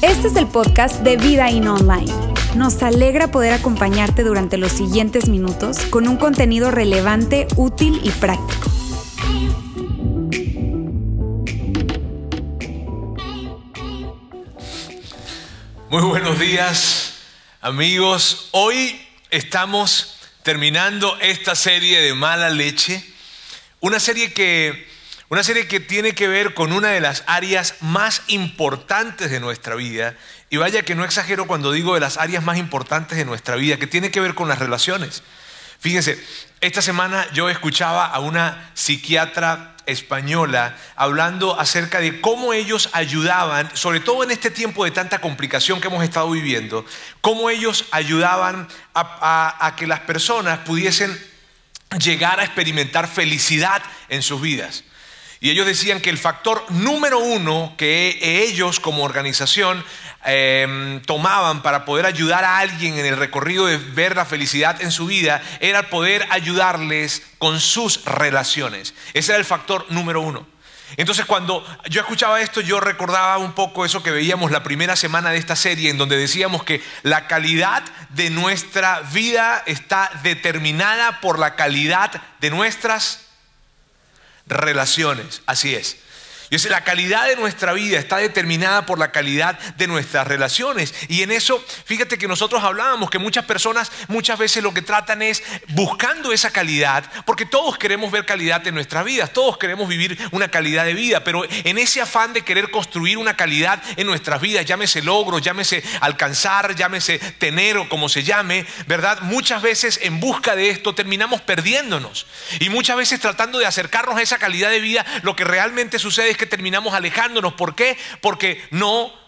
Este es el podcast de Vida In Online. Nos alegra poder acompañarte durante los siguientes minutos con un contenido relevante, útil y práctico. Muy buenos días, amigos. Hoy estamos terminando esta serie de mala leche. Una serie que, una serie que tiene que ver con una de las áreas más importantes de nuestra vida. Y vaya que no exagero cuando digo de las áreas más importantes de nuestra vida, que tiene que ver con las relaciones. Fíjense, esta semana yo escuchaba a una psiquiatra española hablando acerca de cómo ellos ayudaban, sobre todo en este tiempo de tanta complicación que hemos estado viviendo, cómo ellos ayudaban a, que las personas pudiesen llegar a experimentar felicidad en sus vidas. Y ellos decían que el factor número uno que ellos como organización em, tomaban para poder ayudar a alguien en el recorrido de ver la felicidad en su vida era poder ayudarles con sus relaciones. Ese era el factor número uno. Entonces cuando yo escuchaba esto, yo recordaba un poco eso que veíamos la primera semana de esta serie, en donde decíamos que la calidad de nuestra vida está determinada por la calidad de nuestras relaciones. Así es. Es la calidad de nuestra vida está determinada por la calidad de nuestras relaciones. Y en eso, fíjate que nosotros hablábamos que muchas personas muchas veces lo que tratan es buscando esa calidad, porque todos queremos ver calidad en nuestras vidas, todos queremos vivir una calidad de vida, pero en ese afán de querer construir una calidad en nuestras vidas, llámese logro, llámese alcanzar, llámese tener o como se llame, ¿verdad? Muchas veces en busca de esto terminamos perdiéndonos. Y muchas veces tratando de acercarnos a esa calidad de vida, lo que realmente sucede es que terminamos alejándonos. ¿Por qué? Porque no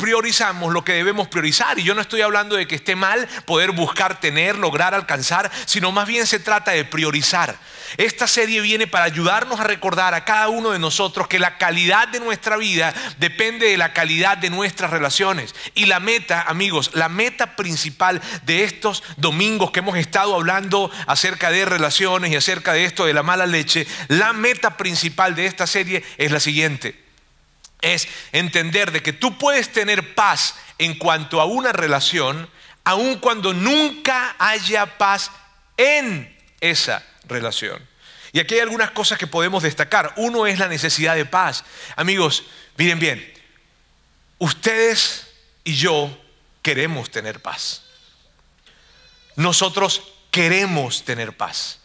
priorizamos lo que debemos priorizar. Y yo no estoy hablando de que esté mal poder buscar, tener, lograr, alcanzar, sino más bien se trata de priorizar. Esta serie viene para ayudarnos a recordar a cada uno de nosotros que la calidad de nuestra vida depende de la calidad de nuestras relaciones. Y la meta, amigos, la meta principal de estos domingos que hemos estado hablando acerca de relaciones y acerca de esto de la mala leche, la meta principal de esta serie es la siguiente es entender de que tú puedes tener paz en cuanto a una relación, aun cuando nunca haya paz en esa relación. Y aquí hay algunas cosas que podemos destacar. Uno es la necesidad de paz. Amigos, miren bien, ustedes y yo queremos tener paz. Nosotros queremos tener paz.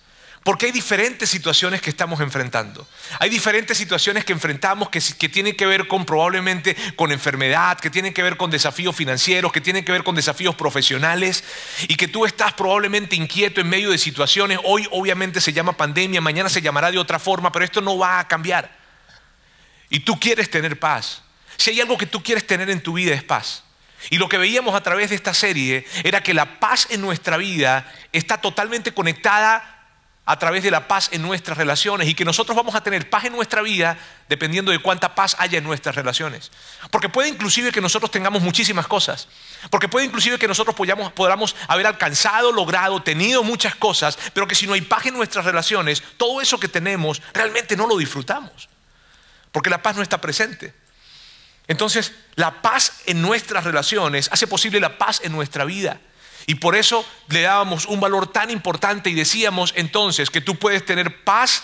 Porque hay diferentes situaciones que estamos enfrentando. Hay diferentes situaciones que enfrentamos que, tienen que ver con probablemente con enfermedad, que tienen que ver con desafíos financieros, que tienen que ver con desafíos profesionales y que tú estás probablemente inquieto en medio de situaciones. Hoy obviamente se llama pandemia, mañana se llamará de otra forma, pero esto no va a cambiar. Y tú quieres tener paz. Si hay algo que tú quieres tener en tu vida es paz. Y lo que veíamos a través de esta serie era que la paz en nuestra vida está totalmente conectada a través de la paz en nuestras relaciones y que nosotros vamos a tener paz en nuestra vida dependiendo de cuánta paz haya en nuestras relaciones. Porque puede inclusive que nosotros tengamos muchísimas cosas, porque puede inclusive que nosotros podamos, podamos haber alcanzado, logrado, tenido muchas cosas, pero que si no hay paz en nuestras relaciones, todo eso que tenemos realmente no lo disfrutamos, porque la paz no está presente. Entonces, la paz en nuestras relaciones hace posible la paz en nuestra vida. Y por eso le dábamos un valor tan importante y decíamos entonces que tú puedes tener paz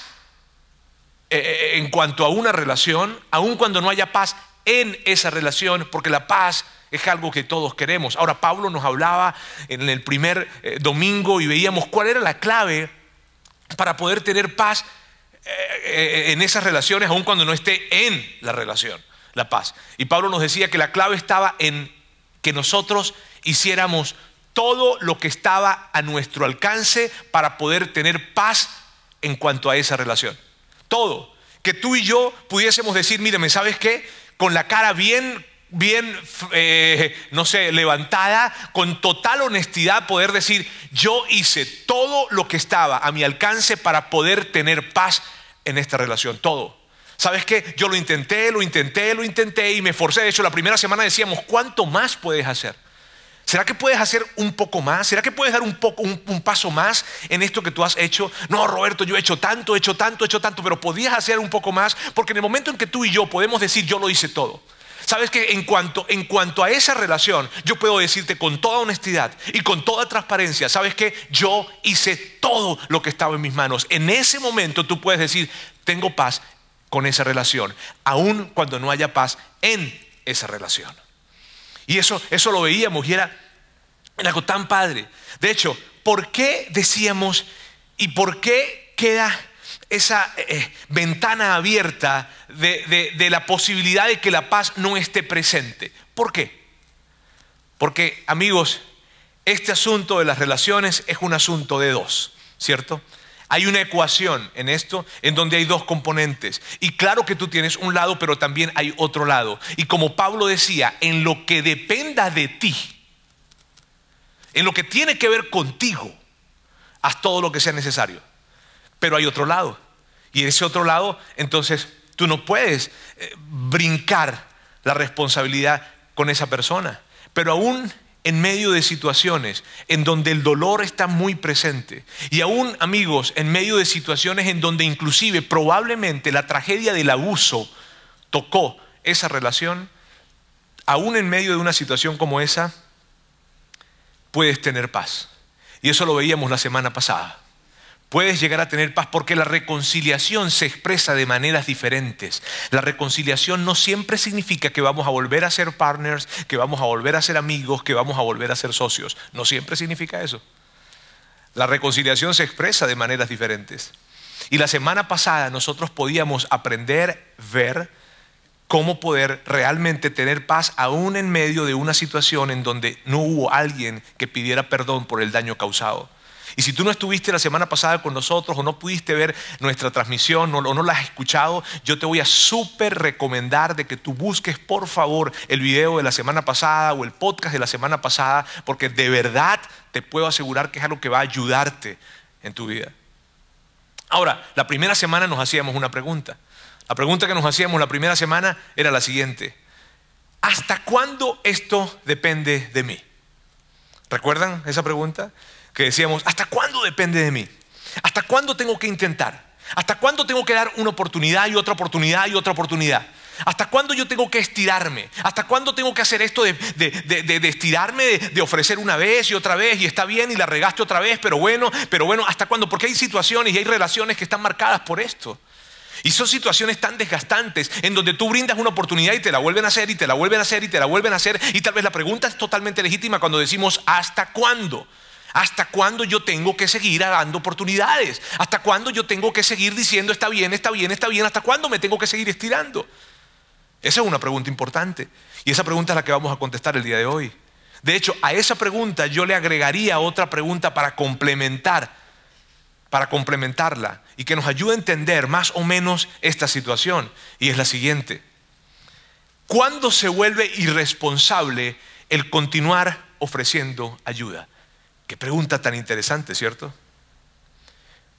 eh, eh, en cuanto a una relación, aun cuando no haya paz en esa relación, porque la paz es algo que todos queremos. Ahora Pablo nos hablaba en el primer eh, domingo y veíamos cuál era la clave para poder tener paz en esas relaciones, aun cuando no esté en la relación, la paz. Y Pablo nos decía que la clave estaba en que nosotros hiciéramos todo lo que estaba a nuestro alcance para poder tener paz en cuanto a esa relación. Todo. Que tú y yo pudiésemos decir, míreme, ¿sabes qué? Con la cara bien, bien, eh, no sé, levantada, con total honestidad poder decir, yo hice todo lo que estaba a mi alcance para poder tener paz en esta relación. Todo. ¿Sabes qué? Yo lo intenté, lo intenté, lo intenté y me forcé. De hecho, la primera semana decíamos, ¿cuánto más puedes hacer? ¿Será que puedes hacer un poco más? ¿Será que puedes dar un, poco, un, paso más en esto que tú has hecho? No, Roberto, yo he hecho tanto, he hecho tanto, he hecho tanto, pero podías hacer un poco más porque en el momento en que tú y yo podemos decir yo lo hice todo. Sabes que en cuanto, en cuanto a esa relación, yo puedo decirte con toda honestidad y con toda transparencia, sabes que yo hice todo lo que estaba en mis manos. En ese momento tú puedes decir, tengo paz con esa relación, aun cuando no haya paz en esa relación. Y eso, eso lo veíamos y era algo tan padre. De hecho, ¿por qué decíamos y por qué queda esa eh, ventana abierta de la posibilidad de que la paz no esté presente? ¿Por qué? Porque, amigos, este asunto de las relaciones es un asunto de dos, ¿cierto? Hay una ecuación en esto en donde hay dos componentes. Y claro que tú tienes un lado, pero también hay otro lado. Y como Pablo decía, en lo que dependa de ti, en lo que tiene que ver contigo, haz todo lo que sea necesario. Pero hay otro lado. Y ese otro lado, entonces, tú no puedes eh, brincar la responsabilidad con esa persona. Pero aún en medio de situaciones en donde el dolor está muy presente y aún amigos en medio de situaciones en donde inclusive probablemente la tragedia del abuso tocó esa relación, aún en medio de una situación como esa, puedes tener paz. Y eso lo veíamos la semana pasada puedes llegar a tener paz porque la reconciliación se expresa de maneras diferentes. La reconciliación no siempre significa que vamos a volver a ser partners, que vamos a volver a ser amigos, que vamos a volver a ser socios. No siempre significa eso. La reconciliación se expresa de maneras diferentes. Y la semana pasada nosotros podíamos aprender, ver cómo poder realmente tener paz aún en medio de una situación en donde no hubo alguien que pidiera perdón por el daño causado. Y si tú no estuviste la semana pasada con nosotros o no pudiste ver nuestra transmisión o no la has escuchado, yo te voy a súper recomendar de que tú busques por favor el video de la semana pasada o el podcast de la semana pasada, porque de verdad te puedo asegurar que es algo que va a ayudarte en tu vida. Ahora, la primera semana nos hacíamos una pregunta. La pregunta que nos hacíamos la primera semana era la siguiente. ¿Hasta cuándo esto depende de mí? ¿Recuerdan esa pregunta? que decíamos, ¿hasta cuándo depende de mí? ¿Hasta cuándo tengo que intentar? ¿Hasta cuándo tengo que dar una oportunidad y otra oportunidad y otra oportunidad? ¿Hasta cuándo yo tengo que estirarme? ¿Hasta cuándo tengo que hacer esto de, de, estirarme, de, ofrecer una vez y otra vez y está bien y la regaste otra vez, pero bueno, pero bueno, ¿hasta cuándo? Porque hay situaciones y hay relaciones que están marcadas por esto. Y son situaciones tan desgastantes en donde tú brindas una oportunidad y te la vuelven a hacer y te la vuelven a hacer y te la vuelven a hacer. Y tal vez la pregunta es totalmente legítima cuando decimos ¿hasta cuándo? ¿Hasta cuándo yo tengo que seguir dando oportunidades? ¿Hasta cuándo yo tengo que seguir diciendo está bien, está bien, está bien? ¿Hasta cuándo me tengo que seguir estirando? Esa es una pregunta importante. Y esa pregunta es la que vamos a contestar el día de hoy. De hecho, a esa pregunta yo le agregaría otra pregunta para complementar, para complementarla y que nos ayude a entender más o menos esta situación. Y es la siguiente. ¿Cuándo se vuelve irresponsable el continuar ofreciendo ayuda? Qué pregunta tan interesante, ¿cierto?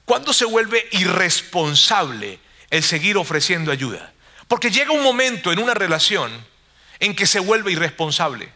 ¿Cuándo se vuelve irresponsable el seguir ofreciendo ayuda? Porque llega un momento en una relación en que se vuelve irresponsable.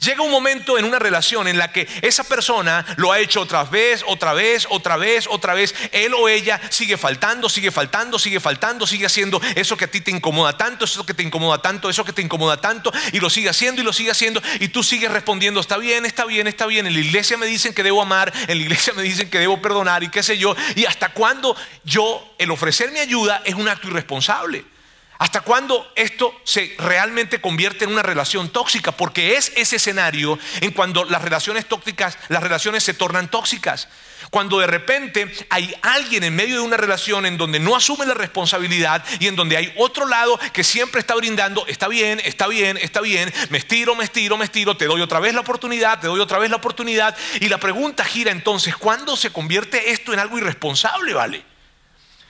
Llega un momento en una relación en la que esa persona lo ha hecho otra vez, otra vez, otra vez, otra vez. Él o ella sigue faltando, sigue faltando, sigue faltando, sigue haciendo eso que a ti te incomoda tanto, eso que te incomoda tanto, eso que te incomoda tanto, y lo sigue haciendo y lo sigue haciendo, y tú sigues respondiendo, está bien, está bien, está bien. En la iglesia me dicen que debo amar, en la iglesia me dicen que debo perdonar y qué sé yo. Y hasta cuándo yo, el ofrecer mi ayuda es un acto irresponsable. ¿Hasta cuándo esto se realmente convierte en una relación tóxica? Porque es ese escenario en cuando las relaciones tóxicas, las relaciones se tornan tóxicas. Cuando de repente hay alguien en medio de una relación en donde no asume la responsabilidad y en donde hay otro lado que siempre está brindando, está bien, está bien, está bien, me estiro, me estiro, me estiro, te doy otra vez la oportunidad, te doy otra vez la oportunidad. Y la pregunta gira entonces, ¿cuándo se convierte esto en algo irresponsable, vale?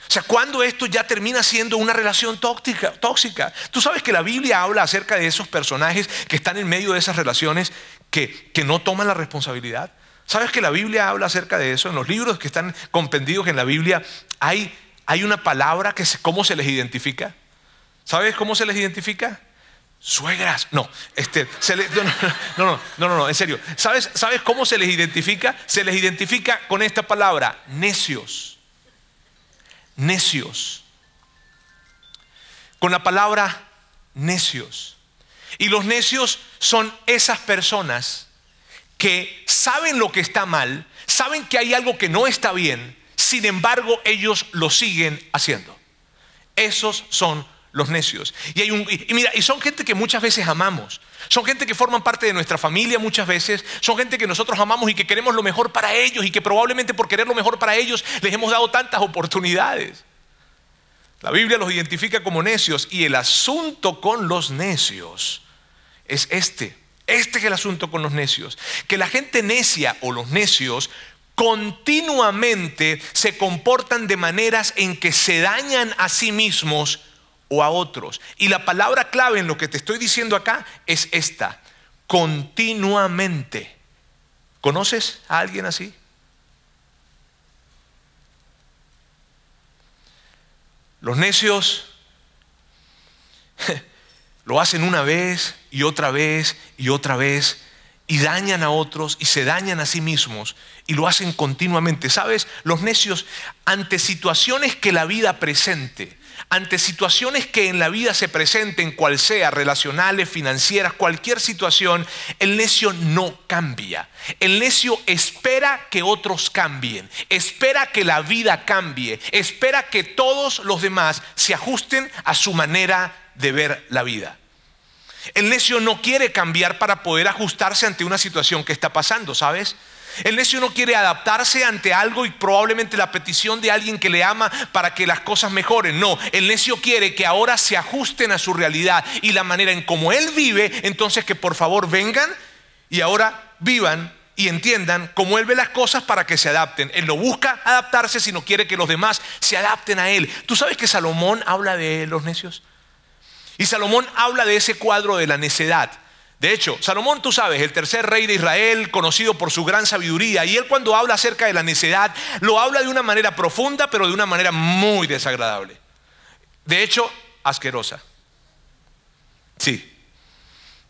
O sea, cuando esto ya termina siendo una relación tóxica, tóxica. Tú sabes que la Biblia habla acerca de esos personajes que están en medio de esas relaciones que, que no toman la responsabilidad. ¿Sabes que la Biblia habla acerca de eso? En los libros que están compendidos en la Biblia hay, hay una palabra que ¿cómo se les identifica? ¿Sabes cómo se les identifica? suegras. No, este, no, no, no, no, no, en serio. ¿Sabes, ¿Sabes cómo se les identifica? Se les identifica con esta palabra, necios. Necios. Con la palabra necios. Y los necios son esas personas que saben lo que está mal, saben que hay algo que no está bien, sin embargo ellos lo siguen haciendo. Esos son los necios. Y, hay un, y mira, y son gente que muchas veces amamos. Son gente que forman parte de nuestra familia muchas veces. Son gente que nosotros amamos y que queremos lo mejor para ellos y que probablemente por querer lo mejor para ellos les hemos dado tantas oportunidades. La Biblia los identifica como necios y el asunto con los necios es este. Este es el asunto con los necios. Que la gente necia o los necios continuamente se comportan de maneras en que se dañan a sí mismos o a otros. Y la palabra clave en lo que te estoy diciendo acá es esta, continuamente. ¿Conoces a alguien así? Los necios lo hacen una vez y otra vez y otra vez y dañan a otros y se dañan a sí mismos y lo hacen continuamente. ¿Sabes? Los necios ante situaciones que la vida presente, ante situaciones que en la vida se presenten, cual sea, relacionales, financieras, cualquier situación, el necio no cambia. El necio espera que otros cambien, espera que la vida cambie, espera que todos los demás se ajusten a su manera de ver la vida. El necio no quiere cambiar para poder ajustarse ante una situación que está pasando, ¿sabes? El necio no quiere adaptarse ante algo y probablemente la petición de alguien que le ama para que las cosas mejoren. No, el necio quiere que ahora se ajusten a su realidad y la manera en cómo él vive, entonces que por favor vengan y ahora vivan y entiendan cómo él ve las cosas para que se adapten. Él no busca adaptarse, sino quiere que los demás se adapten a él. ¿Tú sabes que Salomón habla de los necios? Y Salomón habla de ese cuadro de la necedad. De hecho, Salomón, tú sabes, el tercer rey de Israel, conocido por su gran sabiduría, y él cuando habla acerca de la necedad, lo habla de una manera profunda, pero de una manera muy desagradable. De hecho, asquerosa. Sí,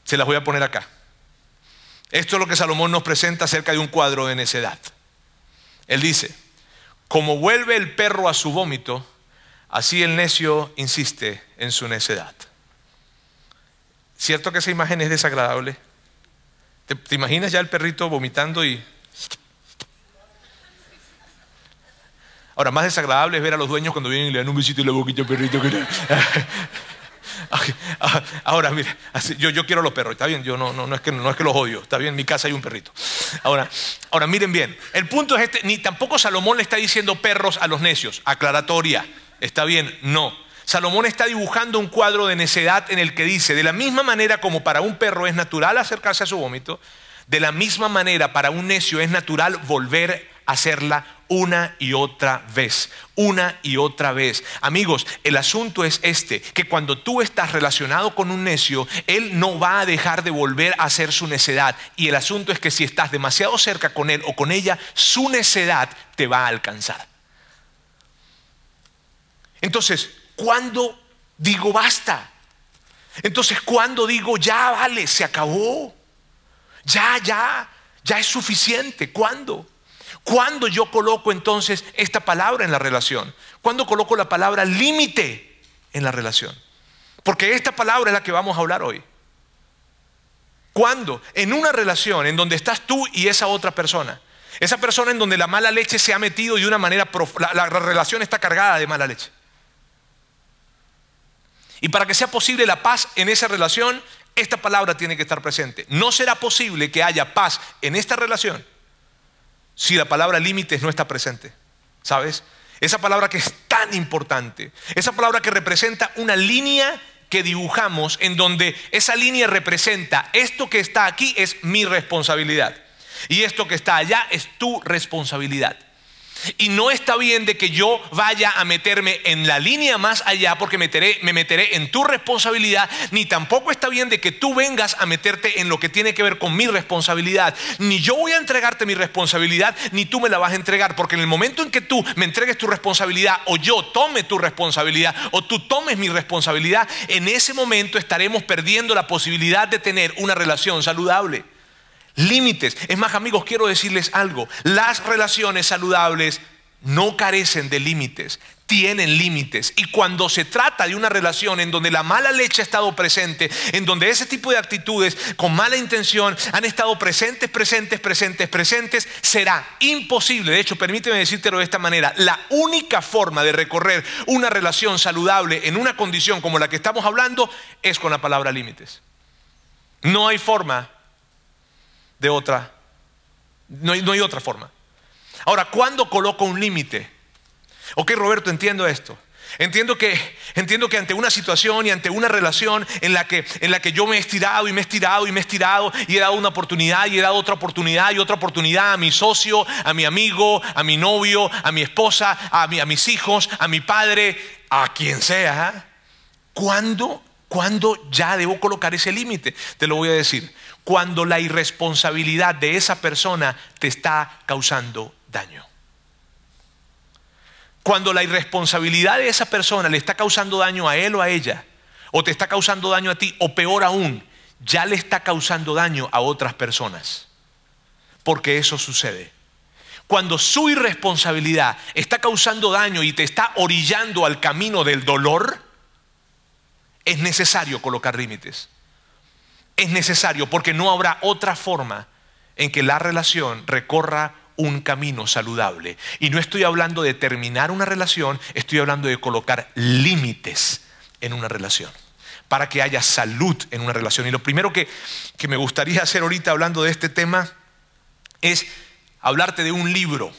se las voy a poner acá. Esto es lo que Salomón nos presenta acerca de un cuadro de necedad. Él dice, como vuelve el perro a su vómito, así el necio insiste en su necedad. ¿Cierto que esa imagen es desagradable? ¿Te, imaginas ya el perrito vomitando y... Ahora, más desagradable es ver a los dueños cuando vienen y le dan un besito en la boquita al perrito. Ahora, mire, yo, quiero los perros, está bien, yo no, no, no, es que, no es que los odio, está bien, en mi casa hay un perrito. Ahora, ahora miren bien, el punto es este, ni tampoco Salomón le está diciendo perros a los necios, aclaratoria, está bien, no. Salomón está dibujando un cuadro de necedad en el que dice, de la misma manera como para un perro es natural acercarse a su vómito, de la misma manera para un necio es natural volver a hacerla una y otra vez, una y otra vez. Amigos, el asunto es este, que cuando tú estás relacionado con un necio, él no va a dejar de volver a hacer su necedad. Y el asunto es que si estás demasiado cerca con él o con ella, su necedad te va a alcanzar. Entonces, ¿Cuándo digo basta? Entonces, ¿cuándo digo ya vale, se acabó? Ya, ya, ya es suficiente. ¿Cuándo? ¿Cuándo yo coloco entonces esta palabra en la relación? ¿Cuándo coloco la palabra límite en la relación? Porque esta palabra es la que vamos a hablar hoy. ¿Cuándo? En una relación en donde estás tú y esa otra persona. Esa persona en donde la mala leche se ha metido de una manera, la, la relación está cargada de mala leche. Y para que sea posible la paz en esa relación, esta palabra tiene que estar presente. No será posible que haya paz en esta relación si la palabra límites no está presente. ¿Sabes? Esa palabra que es tan importante. Esa palabra que representa una línea que dibujamos en donde esa línea representa esto que está aquí es mi responsabilidad. Y esto que está allá es tu responsabilidad. Y no está bien de que yo vaya a meterme en la línea más allá porque me meteré en tu responsabilidad, ni tampoco está bien de que tú vengas a meterte en lo que tiene que ver con mi responsabilidad. Ni yo voy a entregarte mi responsabilidad, ni tú me la vas a entregar, porque en el momento en que tú me entregues tu responsabilidad o yo tome tu responsabilidad o tú tomes mi responsabilidad, en ese momento estaremos perdiendo la posibilidad de tener una relación saludable límites. Es más, amigos, quiero decirles algo. Las relaciones saludables no carecen de límites, tienen límites. Y cuando se trata de una relación en donde la mala leche ha estado presente, en donde ese tipo de actitudes con mala intención han estado presentes, presentes, presentes, presentes, será imposible. De hecho, permíteme decírtelo de esta manera. La única forma de recorrer una relación saludable en una condición como la que estamos hablando es con la palabra límites. No hay forma de otra. No hay, otra forma. Ahora, ¿cuándo coloco un límite? Ok, Roberto, entiendo esto. Entiendo que, entiendo que ante una situación y ante una relación en la, que, en la que yo me he estirado y me he estirado y me he estirado y he dado una oportunidad y he dado otra oportunidad y otra oportunidad a mi socio, a mi amigo, a mi novio, a mi esposa, a, a mis hijos, a mi padre, a quien sea, ¿cuándo, ¿cuándo ya debo colocar ese límite? Te lo voy a decir cuando la irresponsabilidad de esa persona te está causando daño. Cuando la irresponsabilidad de esa persona le está causando daño a él o a ella, o te está causando daño a ti, o peor aún, ya le está causando daño a otras personas. Porque eso sucede. Cuando su irresponsabilidad está causando daño y te está orillando al camino del dolor, es necesario colocar límites es necesario porque no habrá otra forma en que la relación recorra un camino saludable. Y no estoy hablando de terminar una relación, estoy hablando de colocar límites en una relación para que haya salud en una relación. Y lo primero que, me gustaría hacer ahorita hablando de este tema es hablarte de un libro.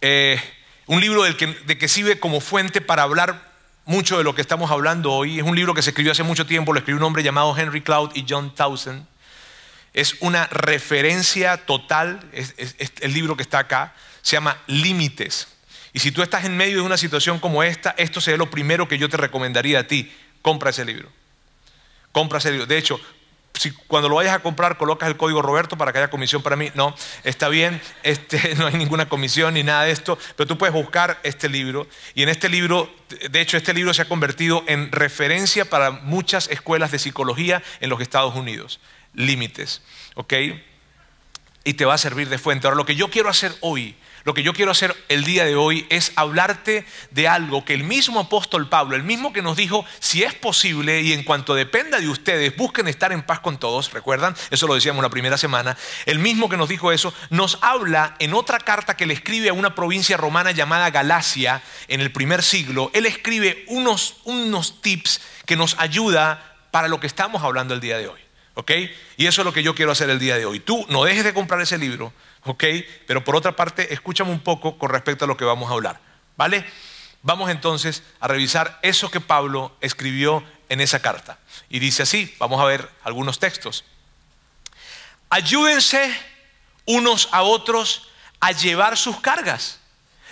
Eh, un libro del que, de que sirve como fuente para hablar mucho de lo que estamos hablando hoy. Es un libro que se escribió hace mucho tiempo, lo escribió un hombre llamado Henry Cloud y John Townsend. Es una referencia total, es, el libro que está acá, se llama Límites. Y si tú estás en medio de una situación como esta, esto sería lo primero que yo te recomendaría a ti. Compra ese libro. Compra ese libro. De hecho, si cuando lo vayas a comprar colocas el código Roberto para que haya comisión para mí, no, está bien, este, no hay ninguna comisión ni nada de esto, pero tú puedes buscar este libro y en este libro, de hecho este libro se ha convertido en referencia para muchas escuelas de psicología en los Estados Unidos, límites, ¿ok? Y te va a servir de fuente. Ahora lo que yo quiero hacer hoy lo que yo quiero hacer el día de hoy es hablarte de algo que el mismo apóstol Pablo, el mismo que nos dijo, si es posible y en cuanto dependa de ustedes, busquen estar en paz con todos, recuerdan, eso lo decíamos la primera semana, el mismo que nos dijo eso, nos habla en otra carta que le escribe a una provincia romana llamada Galacia en el primer siglo, él escribe unos, unos tips que nos ayuda para lo que estamos hablando el día de hoy. ¿Ok? Y eso es lo que yo quiero hacer el día de hoy. Tú no dejes de comprar ese libro, ¿ok? Pero por otra parte, escúchame un poco con respecto a lo que vamos a hablar, ¿vale? Vamos entonces a revisar eso que Pablo escribió en esa carta. Y dice así, vamos a ver algunos textos. Ayúdense unos a otros a llevar sus cargas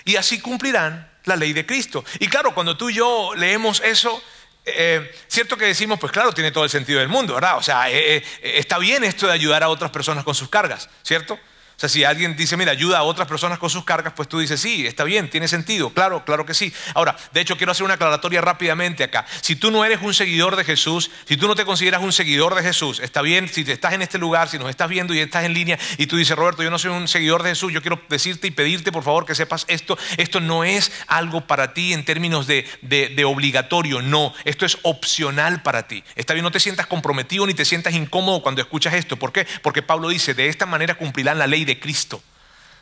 y así cumplirán la ley de Cristo. Y claro, cuando tú y yo leemos eso, eh, cierto que decimos, pues claro, tiene todo el sentido del mundo, ¿verdad? O sea, eh, eh, está bien esto de ayudar a otras personas con sus cargas, ¿cierto? Sea, si alguien dice, mira, ayuda a otras personas con sus cargas, pues tú dices, sí, está bien, tiene sentido, claro, claro que sí. Ahora, de hecho, quiero hacer una aclaratoria rápidamente acá. Si tú no eres un seguidor de Jesús, si tú no te consideras un seguidor de Jesús, está bien, si estás en este lugar, si nos estás viendo y estás en línea y tú dices, Roberto, yo no soy un seguidor de Jesús, yo quiero decirte y pedirte, por favor, que sepas esto, esto no es algo para ti en términos de, de obligatorio, no, esto es opcional para ti. Está bien, no te sientas comprometido ni te sientas incómodo cuando escuchas esto. ¿Por qué? Porque Pablo dice, de esta manera cumplirán la ley de Cristo.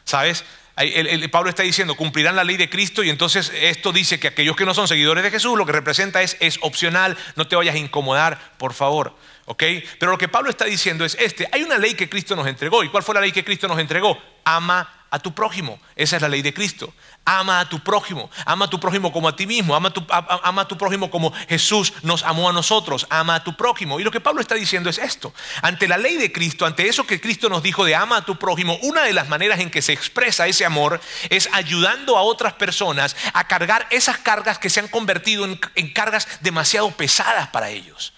¿Sabes? El, Pablo está diciendo, cumplirán la ley de Cristo y entonces esto dice que aquellos que no son seguidores de Jesús lo que representa es, es opcional, no te vayas a incomodar, por favor. ¿Ok? Pero lo que Pablo está diciendo es este, hay una ley que Cristo nos entregó. ¿Y cuál fue la ley que Cristo nos entregó? Ama a tu prójimo. Esa es la ley de Cristo. Ama a tu prójimo. Ama a tu prójimo como a ti mismo. Ama a tu, a prójimo como Jesús nos amó a nosotros. Ama a tu prójimo. Y lo que Pablo está diciendo es esto. Ante la ley de Cristo, ante eso que Cristo nos dijo de ama a tu prójimo, una de las maneras en que se expresa ese amor es ayudando a otras personas a cargar esas cargas que se han convertido en, en cargas demasiado pesadas para ellos.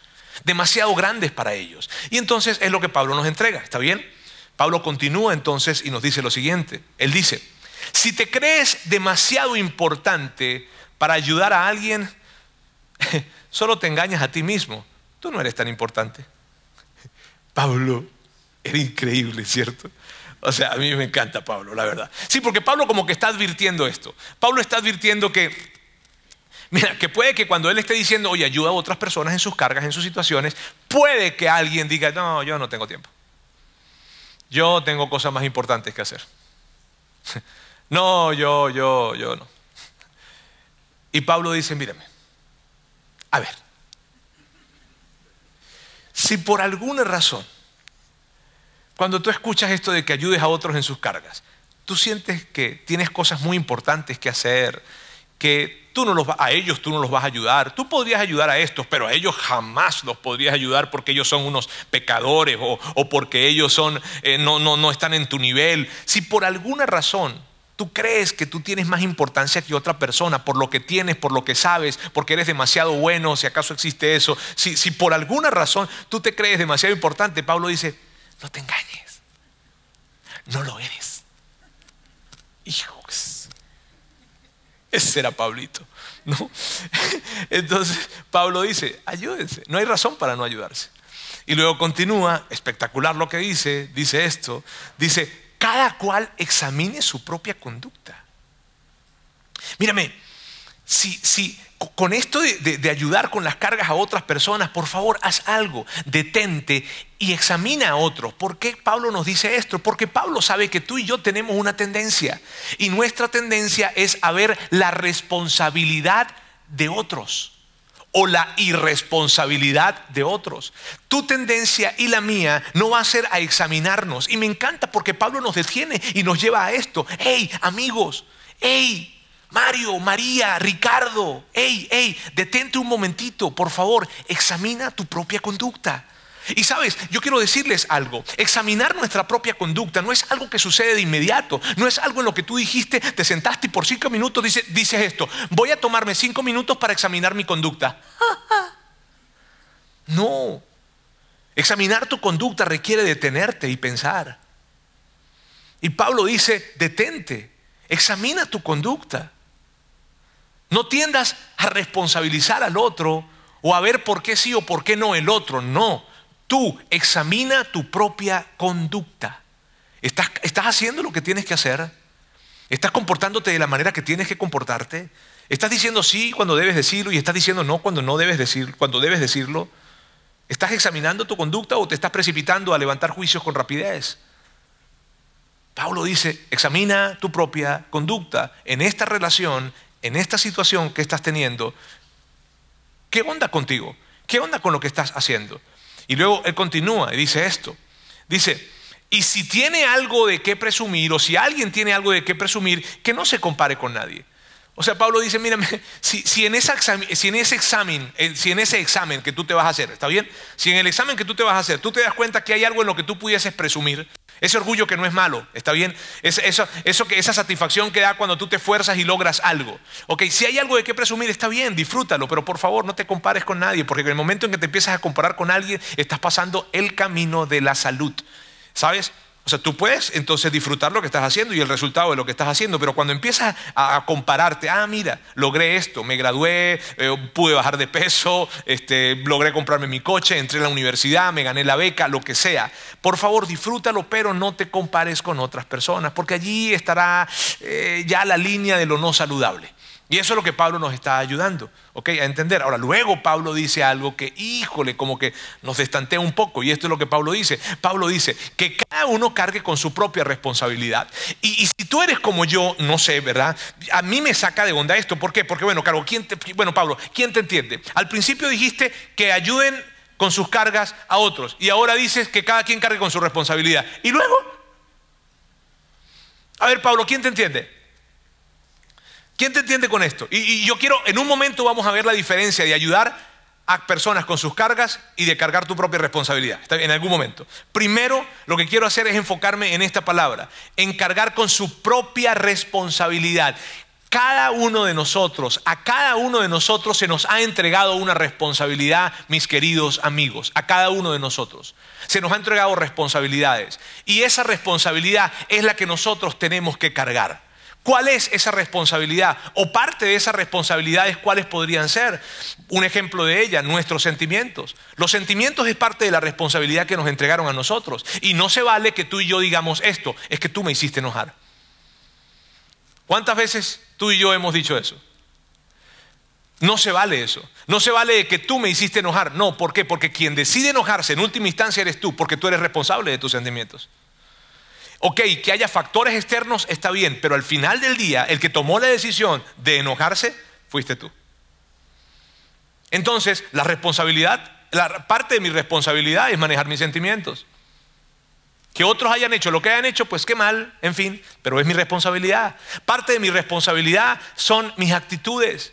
Demasiado grandes para ellos. Y entonces es lo que Pablo nos entrega. ¿Está bien? Pablo continúa entonces y nos dice lo siguiente. Él dice, si te crees demasiado importante para ayudar a alguien, solo te engañas a ti mismo. Tú no eres tan importante. Pablo era increíble, ¿cierto? O sea, a mí me encanta Pablo, la verdad. Sí, porque Pablo como que está advirtiendo esto. Pablo está advirtiendo que, mira, que puede que cuando él esté diciendo, oye, ayuda a otras personas en sus cargas, en sus situaciones, puede que alguien diga, no, yo no tengo tiempo. Yo tengo cosas más importantes que hacer. No, yo, yo, yo no. Y Pablo dice, mírame, a ver, si por alguna razón, cuando tú escuchas esto de que ayudes a otros en sus cargas, tú sientes que tienes cosas muy importantes que hacer, que tú no los a ellos tú no los vas a ayudar. Tú podrías ayudar a estos, pero a ellos jamás los podrías ayudar porque ellos son unos pecadores o, porque ellos son, eh, no, no, no están en tu nivel. Si por alguna razón tú crees que tú tienes más importancia que otra persona por lo que tienes, por lo que sabes, porque eres demasiado bueno, si acaso existe eso, si, si por alguna razón tú te crees demasiado importante, Pablo dice, no te engañes, no lo eres. Hijos. Ese era Pablito. ¿no? Entonces Pablo dice, ayúdense, no hay razón para no ayudarse. Y luego continúa, espectacular lo que dice, dice esto, dice, cada cual examine su propia conducta. Mírame, si, si con esto de, ayudar con las cargas a otras personas, por favor, haz algo, detente y examina a otros. ¿Por qué Pablo nos dice esto? Porque Pablo sabe que tú y yo tenemos una tendencia y nuestra tendencia es a ver la responsabilidad de otros o la irresponsabilidad de otros. Tu tendencia y la mía no va a ser a examinarnos. Y me encanta porque Pablo nos detiene y nos lleva a esto. Hey, amigos, hey, Mario, María, Ricardo, hey, hey, detente un momentito, por favor, examina tu propia conducta. Y sabes, yo quiero decirles algo, examinar nuestra propia conducta no es algo que sucede de inmediato, no es algo en lo que tú dijiste, te sentaste y por cinco minutos dices, dices esto, voy a tomarme cinco minutos para examinar mi conducta. No, examinar tu conducta requiere detenerte y pensar. Y Pablo dice, detente, examina tu conducta. No tiendas a responsabilizar al otro o a ver por qué sí o por qué no el otro. No, tú examina tu propia conducta. ¿Estás, ¿Estás haciendo lo que tienes que hacer? ¿Estás comportándote de la manera que tienes que comportarte? ¿Estás diciendo sí cuando debes decirlo y estás diciendo no cuando no debes cuando debes decirlo? ¿Estás examinando tu conducta o te estás precipitando a levantar juicios con rapidez? Pablo dice, examina tu propia conducta en esta relación en esta situación que estás teniendo, ¿qué onda contigo? ¿Qué onda con lo que estás haciendo? Y luego él continúa y dice esto. Dice, y si tiene algo de qué presumir, o si alguien tiene algo de qué presumir, que no se compare con nadie. O sea, Pablo dice, mírame, si, en ese examen, si, en ese examen, si en ese examen que tú te vas a hacer, ¿está bien? Si en el examen que tú te vas a hacer, tú te das cuenta que hay algo en lo que tú pudieses presumir, ese orgullo que no es malo, ¿está bien? eso, eso, esa satisfacción que da cuando tú te esfuerzas y logras algo. Ok, si hay algo de qué presumir, está bien, disfrútalo, pero por favor no te compares con nadie, porque en el momento en que te empiezas a comparar con alguien, estás pasando el camino de la salud. ¿Sabes? O sea, tú puedes entonces disfrutar lo que estás haciendo y el resultado de lo que estás haciendo, pero cuando empiezas a, compararte, ah, mira, logré esto, me gradué, eh, pude bajar de peso, este, logré comprarme mi coche, entré a la universidad, me gané la beca, lo que sea. Por favor, disfrútalo, pero no te compares con otras personas, porque allí estará eh, ya la línea de lo no saludable. Y eso es lo que Pablo nos está ayudando, ¿ok? A entender. Ahora, luego Pablo dice algo que, híjole, como que nos destantea un poco. Y esto es lo que Pablo dice. Pablo dice que cada uno cargue con su propia responsabilidad. Y, si tú eres como yo, no sé, ¿verdad? A mí me saca de onda esto. ¿Por qué? Porque, bueno, claro, ¿quién te, bueno, Pablo, ¿quién te entiende? Al principio dijiste que ayuden con sus cargas a otros. Y ahora dices que cada quien cargue con su responsabilidad. Y luego A ver, Pablo, ¿quién te entiende? ¿Quién te entiende con esto? Y, yo quiero, en un momento vamos a ver la diferencia de ayudar a personas con sus cargas y de cargar tu propia responsabilidad. En algún momento. Primero, lo que quiero hacer es enfocarme en esta palabra, en cargar con su propia responsabilidad. Cada uno de nosotros, a cada uno de nosotros se nos ha entregado una responsabilidad, mis queridos amigos, a cada uno de nosotros. Se nos ha entregado responsabilidades y esa responsabilidad es la que nosotros tenemos que cargar. ¿Cuál es esa responsabilidad? O parte de esas responsabilidades, ¿cuáles podrían ser? Un ejemplo de ella, nuestros sentimientos. Los sentimientos es parte de la responsabilidad que nos entregaron a nosotros. Y no se vale que tú y yo digamos esto, es que tú me hiciste enojar. ¿Cuántas veces tú y yo hemos dicho eso? No se vale eso. No se vale que tú me hiciste enojar. No, ¿por qué? Porque quien decide enojarse en última instancia eres tú, porque tú eres responsable de tus sentimientos. Ok, que haya factores externos está bien, pero al final del día el que tomó la decisión de enojarse fuiste tú. Entonces, la responsabilidad, la parte de mi responsabilidad es manejar mis sentimientos. Que otros hayan hecho lo que hayan hecho, pues qué mal, en fin, pero es mi responsabilidad. Parte de mi responsabilidad son mis actitudes.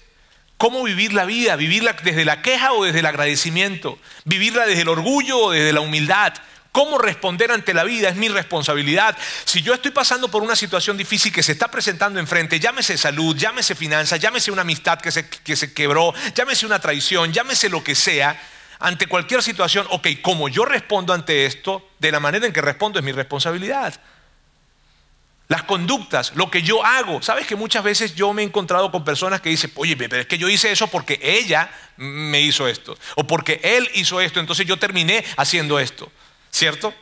¿Cómo vivir la vida? ¿Vivirla desde la queja o desde el agradecimiento? ¿Vivirla desde el orgullo o desde la humildad? ¿Cómo responder ante la vida? Es mi responsabilidad. Si yo estoy pasando por una situación difícil que se está presentando enfrente, llámese salud, llámese finanzas, llámese una amistad que se, que se quebró, llámese una traición, llámese lo que sea, ante cualquier situación, ok, como yo respondo ante esto, de la manera en que respondo es mi responsabilidad. Las conductas, lo que yo hago. Sabes que muchas veces yo me he encontrado con personas que dicen, oye, pero es que yo hice eso porque ella me hizo esto. O porque él hizo esto, entonces yo terminé haciendo esto. ¿Cierto?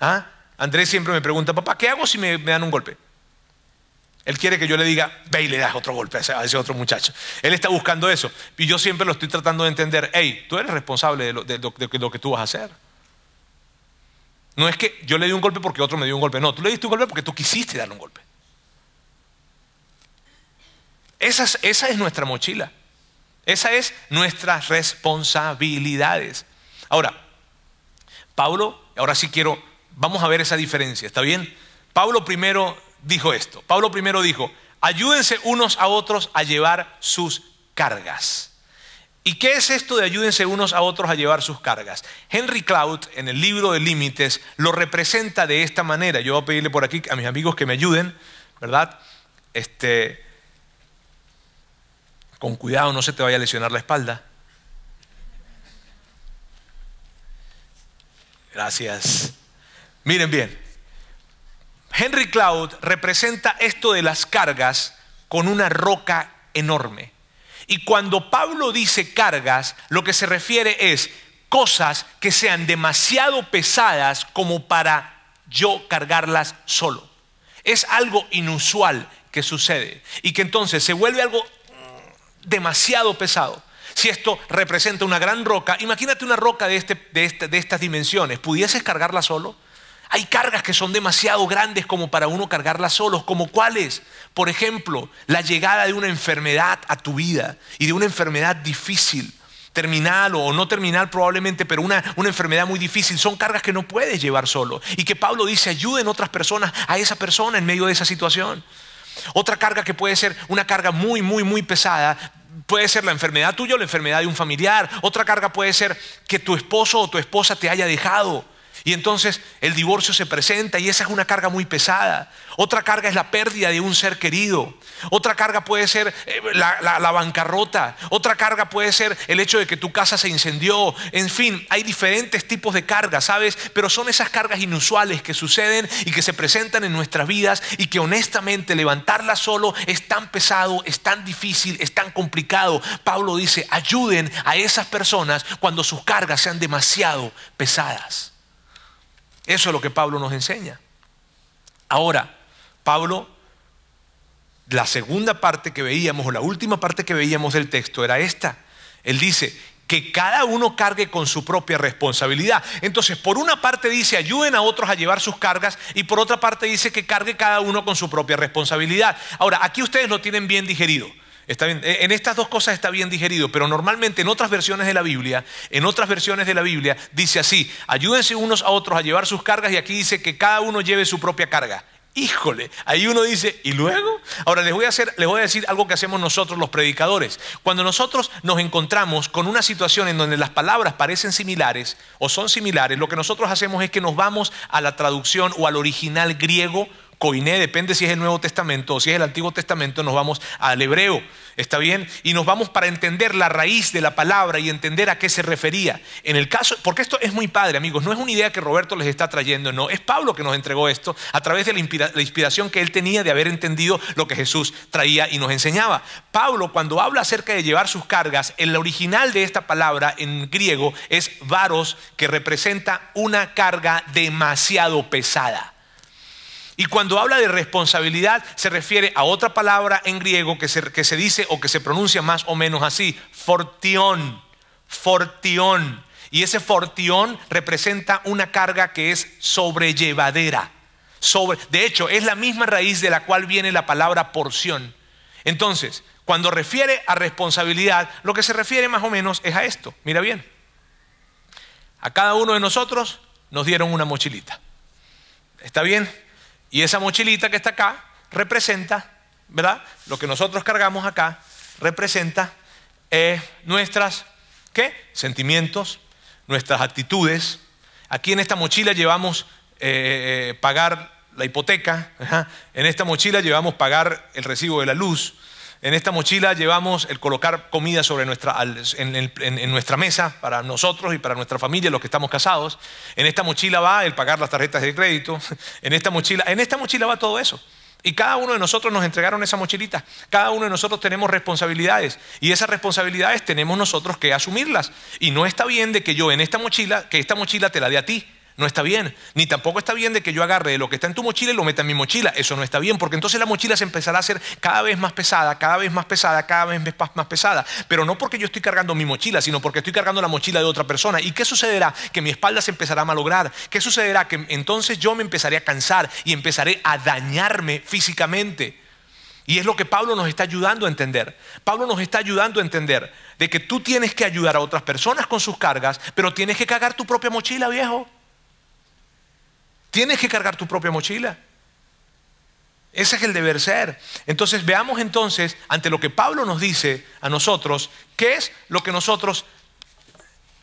¿Ah? Andrés siempre me pregunta, papá, ¿qué hago si me, dan un golpe? Él quiere que yo le diga, ve y le das otro golpe a ese, otro muchacho. Él está buscando eso. Y yo siempre lo estoy tratando de entender. Hey, tú eres responsable de lo, que tú vas a hacer. No es que yo le di un golpe porque otro me dio un golpe. No, tú le diste un golpe porque tú quisiste darle un golpe. Esa es, esa es nuestra mochila. Esa es nuestras responsabilidades. Ahora, Pablo, ahora sí quiero, vamos a ver esa diferencia, ¿está bien? Pablo primero dijo esto. Pablo primero dijo, ayúdense unos a otros a llevar sus cargas. ¿Y qué es esto de ayúdense unos a otros a llevar sus cargas? Henry Cloud, en el libro de Límites, lo representa de esta manera. Yo voy a pedirle por aquí a mis amigos que me ayuden, ¿verdad? Este, con cuidado, no se te vaya a lesionar la espalda. Gracias. Miren bien, Henry Cloud representa esto de las cargas con una roca enorme. Y cuando Pablo dice cargas, lo que se refiere es cosas que sean demasiado pesadas como para yo cargarlas solo. Es algo inusual que sucede y que entonces se vuelve algo demasiado pesado. Si esto representa una gran roca, imagínate una roca de, este, este, de, estas dimensiones. ¿Pudieses cargarla solo? Hay cargas que son demasiado grandes como para uno cargarlas solos, como cuáles. Por ejemplo, la llegada de una enfermedad a tu vida y de una enfermedad difícil, terminal o no terminal probablemente, pero una, una enfermedad muy difícil. Son cargas que no puedes llevar solo. Y que Pablo dice, ayuden otras personas a esa persona en medio de esa situación. Otra carga que puede ser una carga muy, muy, muy pesada, puede ser la enfermedad tuya o la enfermedad de un familiar. Otra carga puede ser que tu esposo o tu esposa te haya dejado. Y entonces el divorcio se presenta y esa es una carga muy pesada. Otra carga es la pérdida de un ser querido. Otra carga puede ser eh, la, bancarrota. Otra carga puede ser el hecho de que tu casa se incendió. En fin, hay diferentes tipos de cargas, ¿sabes? Pero son esas cargas inusuales que suceden y que se presentan en nuestras vidas y que honestamente levantarlas solo es tan pesado, es tan difícil, es tan complicado. Pablo dice, ayuden a esas personas cuando sus cargas sean demasiado pesadas. Eso es lo que Pablo nos enseña. Ahora, Pablo, la segunda parte que veíamos, o la última parte que veíamos del texto era esta. Él dice, que cada uno cargue con su propia responsabilidad. Entonces, por una parte dice, ayuden a otros a llevar sus cargas y por otra parte dice que cargue cada uno con su propia responsabilidad. Ahora, aquí ustedes lo tienen bien digerido. Está bien, e, en estas dos cosas está bien digerido, pero normalmente en otras versiones de la Biblia, en otras versiones de la Biblia dice así, ayúdense unos a otros a llevar sus cargas y aquí dice que cada uno lleve su propia carga. Híjole, ahí uno dice, ¿y luego? Ahora les voy, a hacer, les voy a decir algo que hacemos nosotros los predicadores. Cuando nosotros nos encontramos con una situación en donde las palabras parecen similares o son similares, lo que nosotros hacemos es que nos vamos a la traducción o al original griego Coiné, depende si es el Nuevo Testamento o si es el Antiguo Testamento, nos vamos al hebreo, ¿está bien? Y nos vamos para entender la raíz de la palabra y entender a qué se refería. En el caso, porque esto es muy padre, amigos, no es una idea que Roberto les está trayendo, no, es Pablo que nos entregó esto a través de la, la inspiración que él tenía de haber entendido lo que Jesús traía y nos enseñaba. Pablo, cuando habla acerca de llevar sus cargas, el original de esta palabra en griego es varos, que representa una carga demasiado pesada. Y cuando habla de responsabilidad se refiere a otra palabra en griego que se, que se dice o que se pronuncia más o menos así, fortión, fortión. Y ese fortión representa una carga que es sobrellevadera. Sobre, de hecho, es la misma raíz de la cual viene la palabra porción. Entonces, cuando refiere a responsabilidad, lo que se refiere más o menos es a esto. Mira bien, a cada uno de nosotros nos dieron una mochilita. ¿Está bien? Y esa mochilita que está acá representa, ¿verdad? Lo que nosotros cargamos acá representa eh, nuestras, ¿qué? Sentimientos, nuestras actitudes. Aquí en esta mochila llevamos eh, eh, pagar la hipoteca, en esta mochila llevamos pagar el recibo de la luz, en esta mochila llevamos el colocar comida sobre nuestra, en, nuestra mesa para nosotros y para nuestra familia, los que estamos casados. En esta mochila va el pagar las tarjetas de crédito. En esta mochila, en esta mochila va todo eso. Y cada uno de nosotros nos entregaron esa mochilita. Cada uno de nosotros tenemos responsabilidades. Y esas responsabilidades tenemos nosotros que asumirlas. Y no está bien de que yo en esta mochila, que esta mochila te la dé a ti. No está bien. Ni tampoco está bien de que yo agarre lo que está en tu mochila y lo meta en mi mochila. Eso no está bien, porque entonces la mochila se empezará a hacer cada vez más pesada, cada vez más pesada, cada vez más pesada. Pero no porque yo estoy cargando mi mochila, sino porque estoy cargando la mochila de otra persona. ¿Y qué sucederá? Que mi espalda se empezará a malograr. ¿Qué sucederá? Que entonces yo me empezaré a cansar y empezaré a dañarme físicamente. Y es lo que Pablo nos está ayudando a entender. Pablo nos está ayudando a entender de que tú tienes que ayudar a otras personas con sus cargas, pero tienes que cargar tu propia mochila, viejo. Tienes que cargar tu propia mochila. Ese es el deber ser. Entonces veamos entonces, ante lo que Pablo nos dice a nosotros, qué es lo que nosotros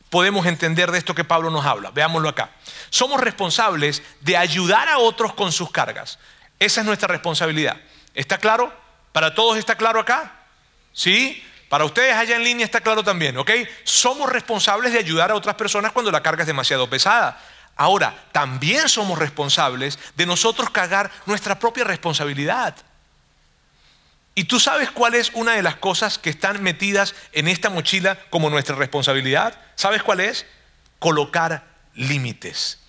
podemos entender de esto que Pablo nos habla. Veámoslo acá. Somos responsables de ayudar a otros con sus cargas. Esa es nuestra responsabilidad. ¿Está claro? ¿Para todos está claro acá? ¿Sí? Para ustedes allá en línea está claro también, ¿ok? Somos responsables de ayudar a otras personas cuando la carga es demasiado pesada. Ahora, también somos responsables de nosotros cargar nuestra propia responsabilidad. ¿Y tú sabes cuál es una de las cosas que están metidas en esta mochila como nuestra responsabilidad? ¿Sabes cuál es? Colocar límites.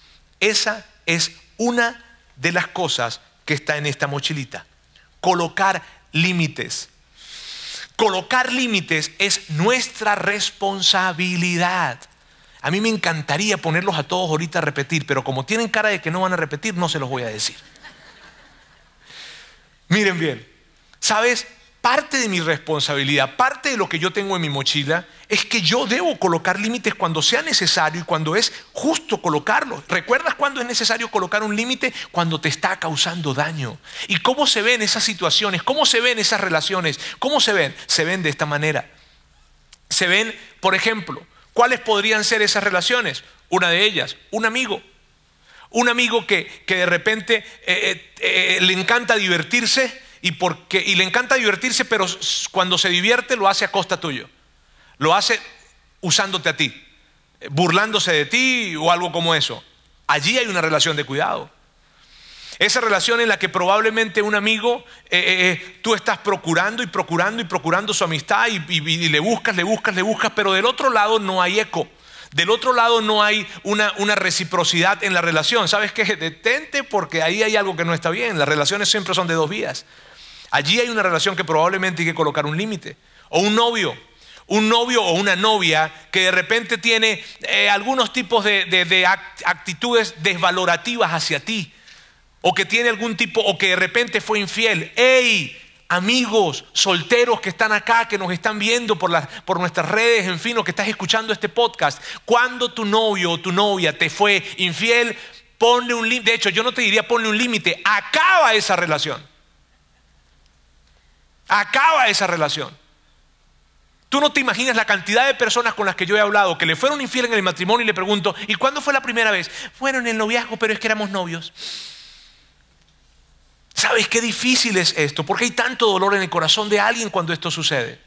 Esa es una de las cosas que está en esta mochilita. Colocar límites. Colocar límites es nuestra responsabilidad. A mí me encantaría ponerlos a todos ahorita a repetir, pero como tienen cara de que no van a repetir, no se los voy a decir. Miren bien, ¿sabes? Parte de mi responsabilidad, parte de lo que yo tengo en mi mochila, es que yo debo colocar límites cuando sea necesario y cuando es justo colocarlos. ¿Recuerdas cuándo es necesario colocar un límite? Cuando te está causando daño. ¿Y cómo se ven esas situaciones? ¿Cómo se ven esas relaciones? ¿Cómo se ven? Se ven de esta manera. Se ven, por ejemplo, ¿Cuáles podrían ser esas relaciones? Una de ellas, un amigo. Un amigo que, de repente eh, eh, eh, le encanta divertirse y, porque, y le encanta divertirse, pero cuando se divierte lo hace a costa tuyo. Lo hace usándote a ti, burlándose de ti o algo como eso. Allí hay una relación de cuidado. Esa relación en la que probablemente un amigo, eh, eh, eh, tú estás procurando y procurando y procurando su amistad y, le buscas, le buscas, le buscas, pero del otro lado no hay eco. Del otro lado no hay una, una reciprocidad en la relación. ¿Sabes qué? Detente porque ahí hay algo que no está bien. Las relaciones siempre son de dos vías. Allí hay una relación que probablemente hay que colocar un límite. O un novio, un novio o una novia que de repente tiene algunos tipos de, actitudes desvalorativas hacia ti o que tiene algún tipo, o que de repente fue infiel. ¡Ey! Amigos solteros que están acá, que nos están viendo por, por nuestras redes, en fin, o que estás escuchando este podcast, cuando tu novio o tu novia te fue infiel, Ponle un límite. De hecho, yo no te diría ponle un límite. Acaba esa relación. Acaba esa relación. Tú no te imaginas la cantidad de personas con las que yo he hablado que le fueron infieles en el matrimonio y le pregunto, ¿y cuándo fue la primera vez? Fueron en el noviazgo, pero es que éramos novios. ¿Sabes qué difícil es esto? Porque hay tanto dolor en el corazón de alguien cuando esto sucede.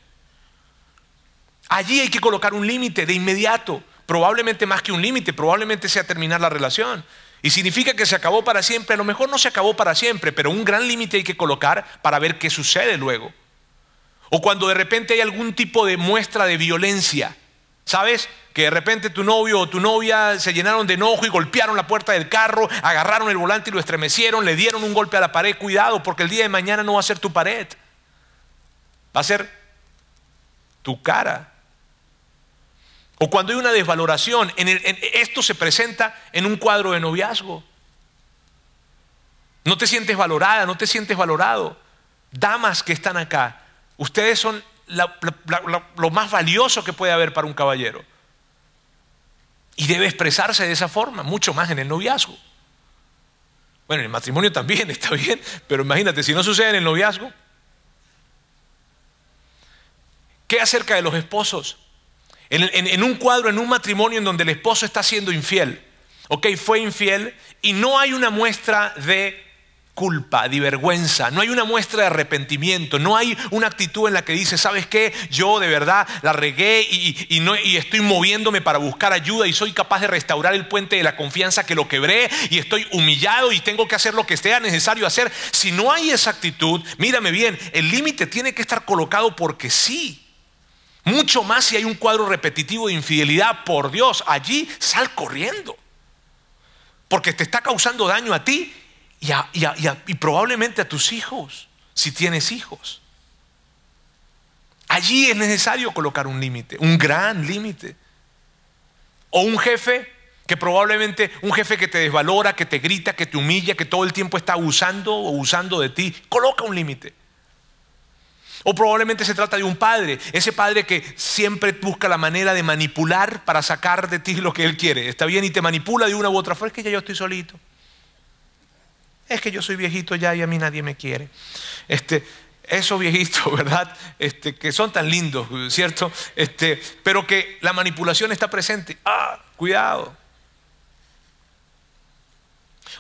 Allí hay que colocar un límite de inmediato. Probablemente más que un límite, probablemente sea terminar la relación. Y significa que se acabó para siempre. A lo mejor no se acabó para siempre, pero un gran límite hay que colocar para ver qué sucede luego. O cuando de repente hay algún tipo de muestra de violencia. ¿Sabes? Que de repente tu novio o tu novia se llenaron de enojo y golpearon la puerta del carro, agarraron el volante y lo estremecieron, le dieron un golpe a la pared. Cuidado, porque el día de mañana no va a ser tu pared. Va a ser tu cara. O cuando hay una desvaloración, esto se presenta en un cuadro de noviazgo. No te sientes valorada, no te sientes valorado. Damas que están acá, Ustedes son lo más valioso que puede haber para un caballero. Y debe expresarse de esa forma, mucho más en el noviazgo. Bueno, en el matrimonio también está bien, pero imagínate, si no sucede en el noviazgo. ¿Qué acerca de los esposos? En, un cuadro, en un matrimonio en donde el esposo está siendo infiel, ok, fue infiel y no hay una muestra de culpa, de vergüenza, no hay una muestra de arrepentimiento, no hay una actitud en la que dice, ¿sabes qué? Yo de verdad la regué y, no, y estoy moviéndome para buscar ayuda y soy capaz de restaurar el puente de la confianza que lo quebré y estoy humillado y tengo que hacer lo que sea necesario hacer. Si no hay esa actitud, mírame bien, el límite tiene que estar colocado porque sí. Mucho más si hay un cuadro repetitivo de infidelidad, por Dios, allí sal corriendo. Porque te está causando daño a ti y, probablemente a tus hijos, si tienes hijos. Allí es necesario colocar un límite, un gran límite. O un jefe que probablemente, un jefe que te desvalora, que te grita, que te humilla, que todo el tiempo está usando o usando de ti, coloca un límite. O probablemente se trata de un padre, ese padre que siempre busca la manera de manipular para sacar de ti lo que él quiere. Está bien y te manipula de una u otra forma, es que ya yo estoy solito es que yo soy viejito ya y a mí nadie me quiere. Este, esos viejitos, ¿verdad? Este, que son tan lindos, ¿cierto? Este, pero que la manipulación está presente. Ah, cuidado.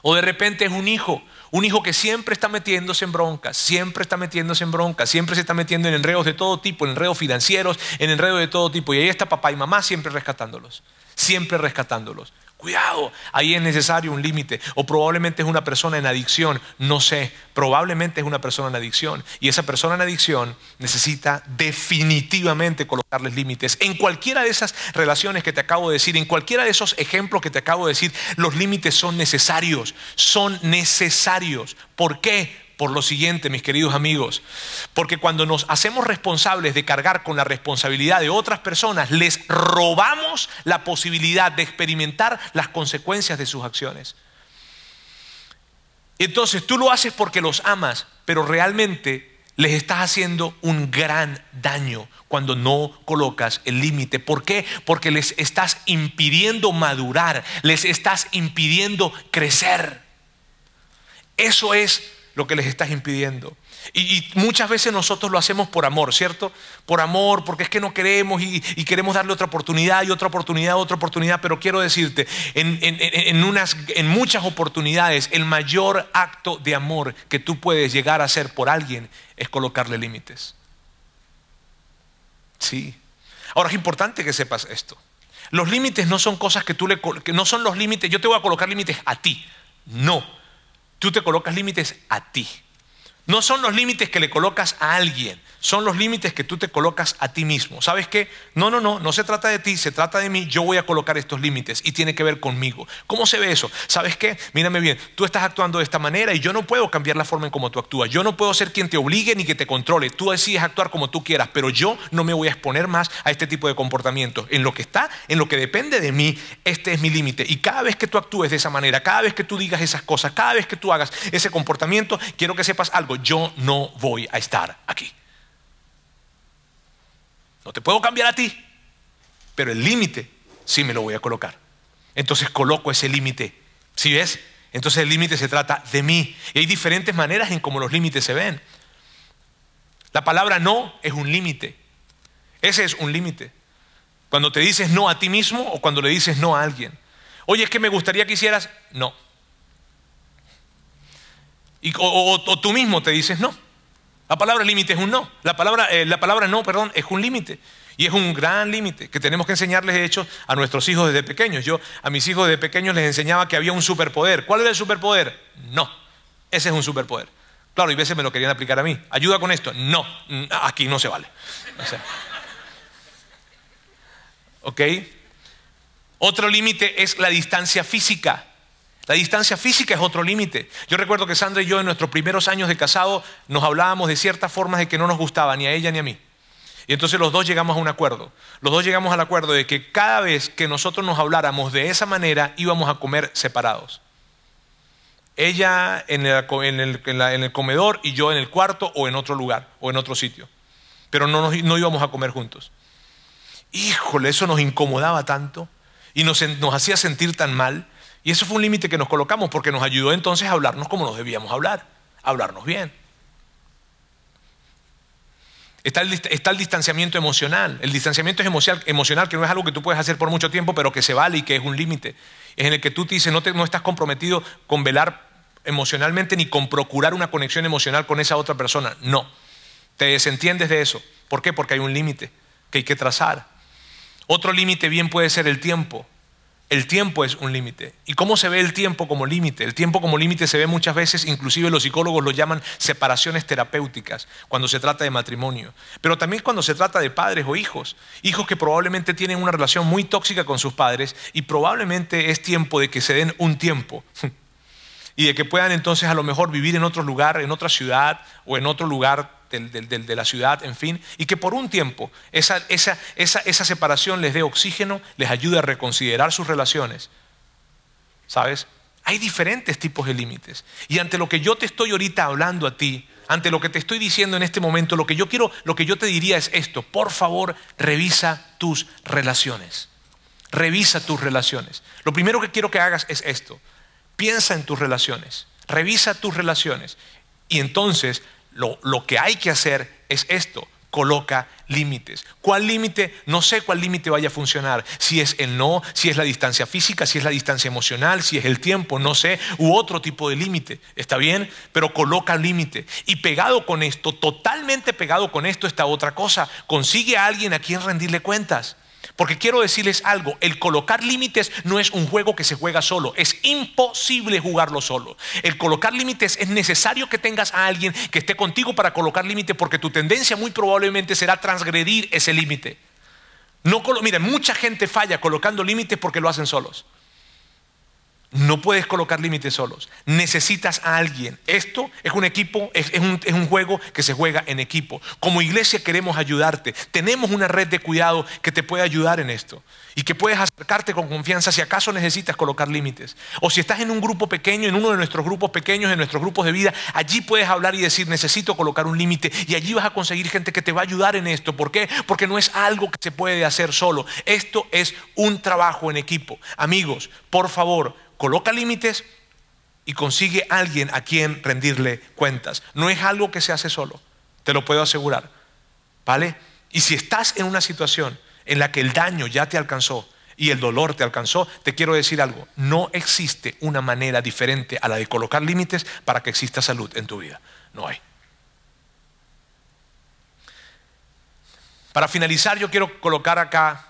O de repente es un hijo, un hijo que siempre está metiéndose en broncas, siempre está metiéndose en broncas, siempre se está metiendo en enredos de todo tipo, en enredos financieros, en enredos de todo tipo. Y ahí está papá y mamá siempre rescatándolos, siempre rescatándolos. Cuidado, ahí es necesario un límite. O probablemente es una persona en adicción, no sé, probablemente es una persona en adicción. Y esa persona en adicción necesita definitivamente colocarles límites. En cualquiera de esas relaciones que te acabo de decir, en cualquiera de esos ejemplos que te acabo de decir, los límites son necesarios, son necesarios. ¿Por qué? Por lo siguiente, mis queridos amigos, porque cuando nos hacemos responsables de cargar con la responsabilidad de otras personas, les robamos la posibilidad de experimentar las consecuencias de sus acciones. Entonces tú lo haces porque los amas, pero realmente les estás haciendo un gran daño cuando no colocas el límite. ¿Por qué? Porque les estás impidiendo madurar, les estás impidiendo crecer. Eso es lo que les estás impidiendo. Y, muchas veces nosotros lo hacemos por amor, ¿cierto? Por amor, porque es que no queremos y, queremos darle otra oportunidad y otra oportunidad, otra oportunidad. Pero quiero decirte, en, unas, en muchas oportunidades, el mayor acto de amor que tú puedes llegar a hacer por alguien es colocarle límites. Sí. Ahora es importante que sepas esto. Los límites no son cosas que tú le... Que no son los límites, yo te voy a colocar límites a ti. No tú te colocas límites a ti. No son los límites que le colocas a alguien, son los límites que tú te colocas a ti mismo. ¿Sabes qué? No, no, no, no se trata de ti, se trata de mí, yo voy a colocar estos límites y tiene que ver conmigo. ¿Cómo se ve eso? ¿Sabes qué? Mírame bien, tú estás actuando de esta manera y yo no puedo cambiar la forma en cómo tú actúas. Yo no puedo ser quien te obligue ni que te controle. Tú decides actuar como tú quieras, pero yo no me voy a exponer más a este tipo de comportamientos. En lo que está, en lo que depende de mí, este es mi límite. Y cada vez que tú actúes de esa manera, cada vez que tú digas esas cosas, cada vez que tú hagas ese comportamiento, quiero que sepas algo, yo no voy a estar aquí. No te puedo cambiar a ti, pero el límite sí me lo voy a colocar. Entonces coloco ese límite ¿Sí ves? Entonces el límite se trata de mí. Y hay diferentes maneras en cómo los límites se ven. La palabra no es un límite. Ese es un límite. Cuando te dices no a ti mismo o cuando le dices no a alguien. Oye, es que me gustaría que hicieras no. O, tú mismo te dices no. La palabra límite es un no. La palabra, eh, la palabra no, perdón, es un límite. Y es un gran límite que tenemos que enseñarles, de hecho, a nuestros hijos desde pequeños. Yo a mis hijos desde pequeños les enseñaba que había un superpoder. ¿Cuál era el superpoder? No. Ese es un superpoder. Claro, y veces me lo querían aplicar a mí. ¿Ayuda con esto? No. Aquí no se vale. ¿Ok? Otro límite es la distancia física. La distancia física es otro límite. Yo recuerdo que Sandra y yo en nuestros primeros años de casado nos hablábamos de ciertas formas de que no nos gustaba ni a ella ni a mí. Y entonces los dos llegamos a un acuerdo. Los dos llegamos al acuerdo de que cada vez que nosotros nos habláramos de esa manera íbamos a comer separados. Ella en el, comedor y yo en el cuarto o en otro lugar o en otro sitio. Pero no, no íbamos a comer juntos. Híjole, eso nos incomodaba tanto y nos, nos hacía sentir tan mal. Y eso fue un límite que nos colocamos porque nos ayudó entonces a hablarnos como nos debíamos hablar, a hablarnos bien. Está el, distanciamiento emocional. El distanciamiento es emocional, que no es algo que tú puedes hacer por mucho tiempo, pero que se vale y que es un límite. Es en el que tú te dices, no, no estás comprometido con velar emocionalmente ni con procurar una conexión emocional con esa otra persona. No. Te desentiendes de eso. ¿Por qué? Porque hay un límite que hay que trazar. Otro límite bien puede ser el tiempo. El tiempo es un límite. ¿Y cómo se ve el tiempo como límite? El tiempo como límite se ve muchas veces, inclusive los psicólogos lo llaman separaciones terapéuticas, cuando se trata de matrimonio. Pero también cuando se trata de padres o hijos. Hijos que probablemente tienen una relación muy tóxica con sus padres y probablemente es tiempo de que se den un tiempo. y de que puedan entonces a lo mejor vivir en otro lugar, en otra ciudad o en otro lugar de la ciudad, en fin, y que por un tiempo esa, esa separación les dé oxígeno, les ayude a reconsiderar sus relaciones. ¿Sabes? Hay diferentes tipos de límites. Y ante lo que yo te estoy ahorita hablando a ti, ante lo que te estoy diciendo en este momento, lo que yo quiero, lo que yo te diría es esto, por favor, revisa tus relaciones. Revisa tus relaciones. Lo primero que quiero que hagas es esto. Piensa en tus relaciones. Revisa tus relaciones. Y entonces lo, que hay que hacer es esto, coloca límites. ¿Cuál límite? No sé cuál límite vaya a funcionar. Si es el no, si es la distancia física, si es la distancia emocional, si es el tiempo, no sé, u otro tipo de límite. ¿Está bien? Pero coloca límite. Y pegado con esto, totalmente pegado con esto está otra cosa. Consigue a alguien a quien rendirle cuentas. Porque quiero decirles algo, el colocar límites no es un juego que se juega solo, es imposible jugarlo solo. El colocar límites es necesario que tengas a alguien que esté contigo para colocar límites porque tu tendencia muy probablemente será transgredir ese límite. No, mira, mucha gente falla colocando límites porque lo hacen solos. No puedes colocar límites solos. Necesitas a alguien. Esto es un equipo, es, un, un, juego que se juega en equipo. Como iglesia queremos ayudarte. Tenemos una red de cuidado que te puede ayudar en esto. Y que puedes acercarte con confianza si acaso necesitas colocar límites. O si estás en un grupo pequeño, en uno de nuestros grupos pequeños, en nuestros grupos de vida, allí puedes hablar y decir, necesito colocar un límite. Y allí vas a conseguir gente que te va a ayudar en esto. ¿Por qué? Porque no es algo que se puede hacer solo. Esto es un trabajo en equipo. Amigos, por favor coloca límites y consigue alguien a quien rendirle cuentas. No es algo que se hace solo, te lo puedo asegurar. ¿Vale? Y si estás en una situación en la que el daño ya te alcanzó y el dolor te alcanzó, te quiero decir algo, no existe una manera diferente a la de colocar límites para que exista salud en tu vida. No hay. Para finalizar, yo quiero colocar acá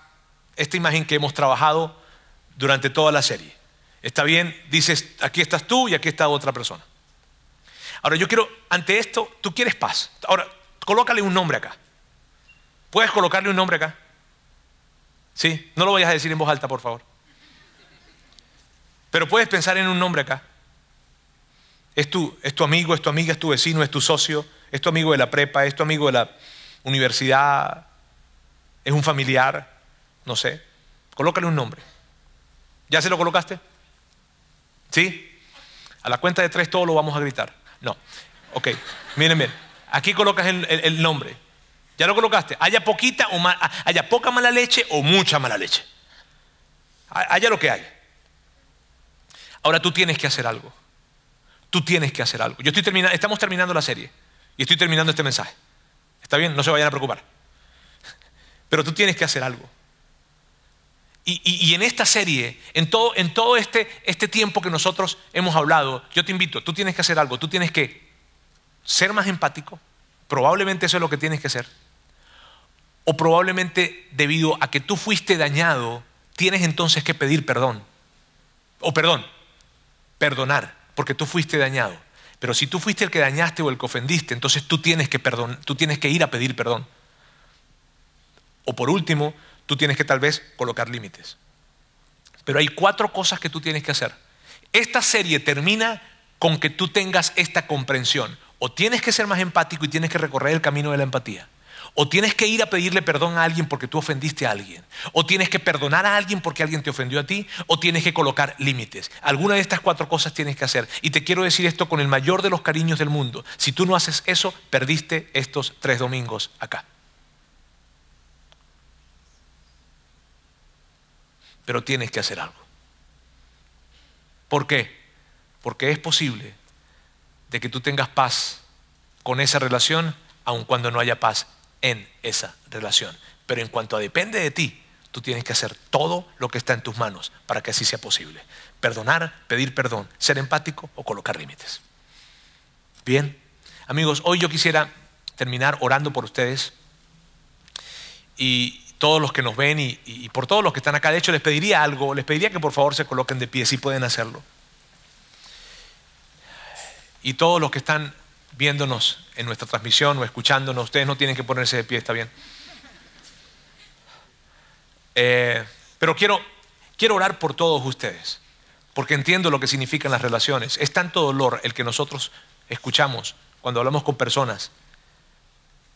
esta imagen que hemos trabajado durante toda la serie. Está bien, dices, aquí estás tú y aquí está otra persona. Ahora yo quiero, ante esto, tú quieres paz. Ahora, colócale un nombre acá. ¿Puedes colocarle un nombre acá? Sí, no lo vayas a decir en voz alta, por favor. Pero puedes pensar en un nombre acá. Es tu, es tu amigo, es tu amiga, es tu vecino, es tu socio, es tu amigo de la prepa, es tu amigo de la universidad, es un familiar, no sé. Colócale un nombre. ¿Ya se lo colocaste? ¿Sí? A la cuenta de tres todo lo vamos a gritar. No. Ok, miren, miren. Aquí colocas el, nombre. ¿Ya lo colocaste? Haya poquita o haya poca mala leche o mucha mala leche. Haya lo que haya. Ahora tú tienes que hacer algo. Tú tienes que hacer algo. Yo estoy terminando, estamos terminando la serie y estoy terminando este mensaje. ¿Está bien? No se vayan a preocupar. Pero tú tienes que hacer algo. Y, en esta serie, en todo, este, este tiempo que nosotros hemos hablado, yo te invito, tú tienes que hacer algo, tú tienes que ser más empático, probablemente eso es lo que tienes que hacer, o probablemente debido a que tú fuiste dañado, tienes entonces que pedir perdón, o perdón, perdonar, porque tú fuiste dañado. Pero si tú fuiste el que dañaste o el que ofendiste, entonces tú tienes que, perdón, tú tienes que ir a pedir perdón. O por último, tú tienes que tal vez colocar límites. Pero hay cuatro cosas que tú tienes que hacer. Esta serie termina con que tú tengas esta comprensión. O tienes que ser más empático y tienes que recorrer el camino de la empatía. O tienes que ir a pedirle perdón a alguien porque tú ofendiste a alguien. O tienes que perdonar a alguien porque alguien te ofendió a ti. O tienes que colocar límites. Alguna de estas cuatro cosas tienes que hacer. Y te quiero decir esto con el mayor de los cariños del mundo. Si tú no haces eso, perdiste estos tres domingos acá. Pero tienes que hacer algo. ¿Por qué? Porque es posible de que tú tengas paz con esa relación, aun cuando no haya paz en esa relación. Pero en cuanto a depende de ti, tú tienes que hacer todo lo que está en tus manos para que así sea posible. Perdonar, pedir perdón, ser empático o colocar límites. Bien, amigos, hoy yo quisiera terminar orando por ustedes y, todos los que nos ven y, por todos los que están acá. De hecho, les pediría algo, les pediría que por favor se coloquen de pie, si pueden hacerlo. Y todos los que están viéndonos en nuestra transmisión o escuchándonos, ustedes no tienen que ponerse de pie, está bien. Eh, pero quiero, quiero orar por todos ustedes, porque entiendo lo que significan las relaciones. Es tanto dolor el que nosotros escuchamos cuando hablamos con personas,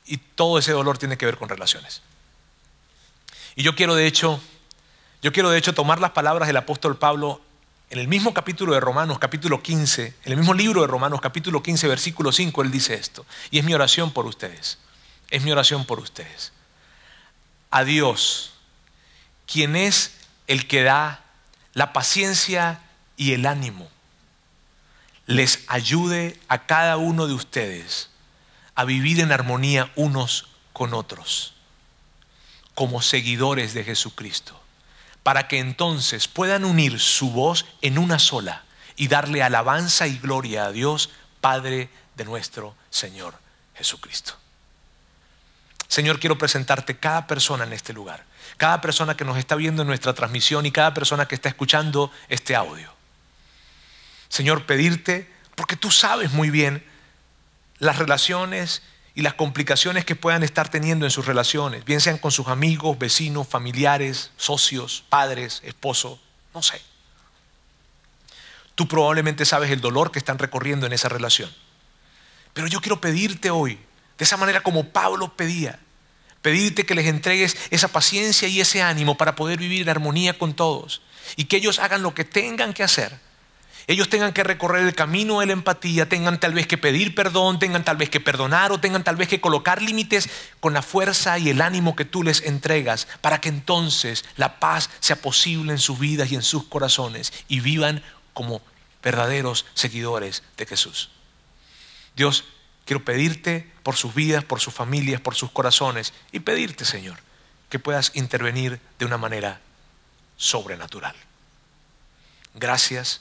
y todo ese dolor tiene que ver con relaciones. Y yo quiero de hecho, yo quiero de hecho tomar las palabras del apóstol Pablo en el mismo capítulo de Romanos, capítulo 15, en el mismo libro de Romanos, capítulo 15, versículo 5, él dice esto. Y es mi oración por ustedes. Es mi oración por ustedes. A Dios, quien es el que da la paciencia y el ánimo, les ayude a cada uno de ustedes a vivir en armonía unos con otros como seguidores de Jesucristo, para que entonces puedan unir su voz en una sola y darle alabanza y gloria a Dios, Padre de nuestro Señor Jesucristo. Señor, quiero presentarte cada persona en este lugar, cada persona que nos está viendo en nuestra transmisión y cada persona que está escuchando este audio. Señor, pedirte, porque tú sabes muy bien las relaciones y las complicaciones que puedan estar teniendo en sus relaciones, bien sean con sus amigos, vecinos, familiares, socios, padres, esposo, no sé. Tú probablemente sabes el dolor que están recorriendo en esa relación. Pero yo quiero pedirte hoy, de esa manera como Pablo pedía, pedirte que les entregues esa paciencia y ese ánimo para poder vivir en armonía con todos y que ellos hagan lo que tengan que hacer ellos tengan que recorrer el camino de la empatía, tengan tal vez que pedir perdón, tengan tal vez que perdonar o tengan tal vez que colocar límites con la fuerza y el ánimo que tú les entregas para que entonces la paz sea posible en sus vidas y en sus corazones y vivan como verdaderos seguidores de Jesús. Dios, quiero pedirte por sus vidas, por sus familias, por sus corazones y pedirte, Señor, que puedas intervenir de una manera sobrenatural. Gracias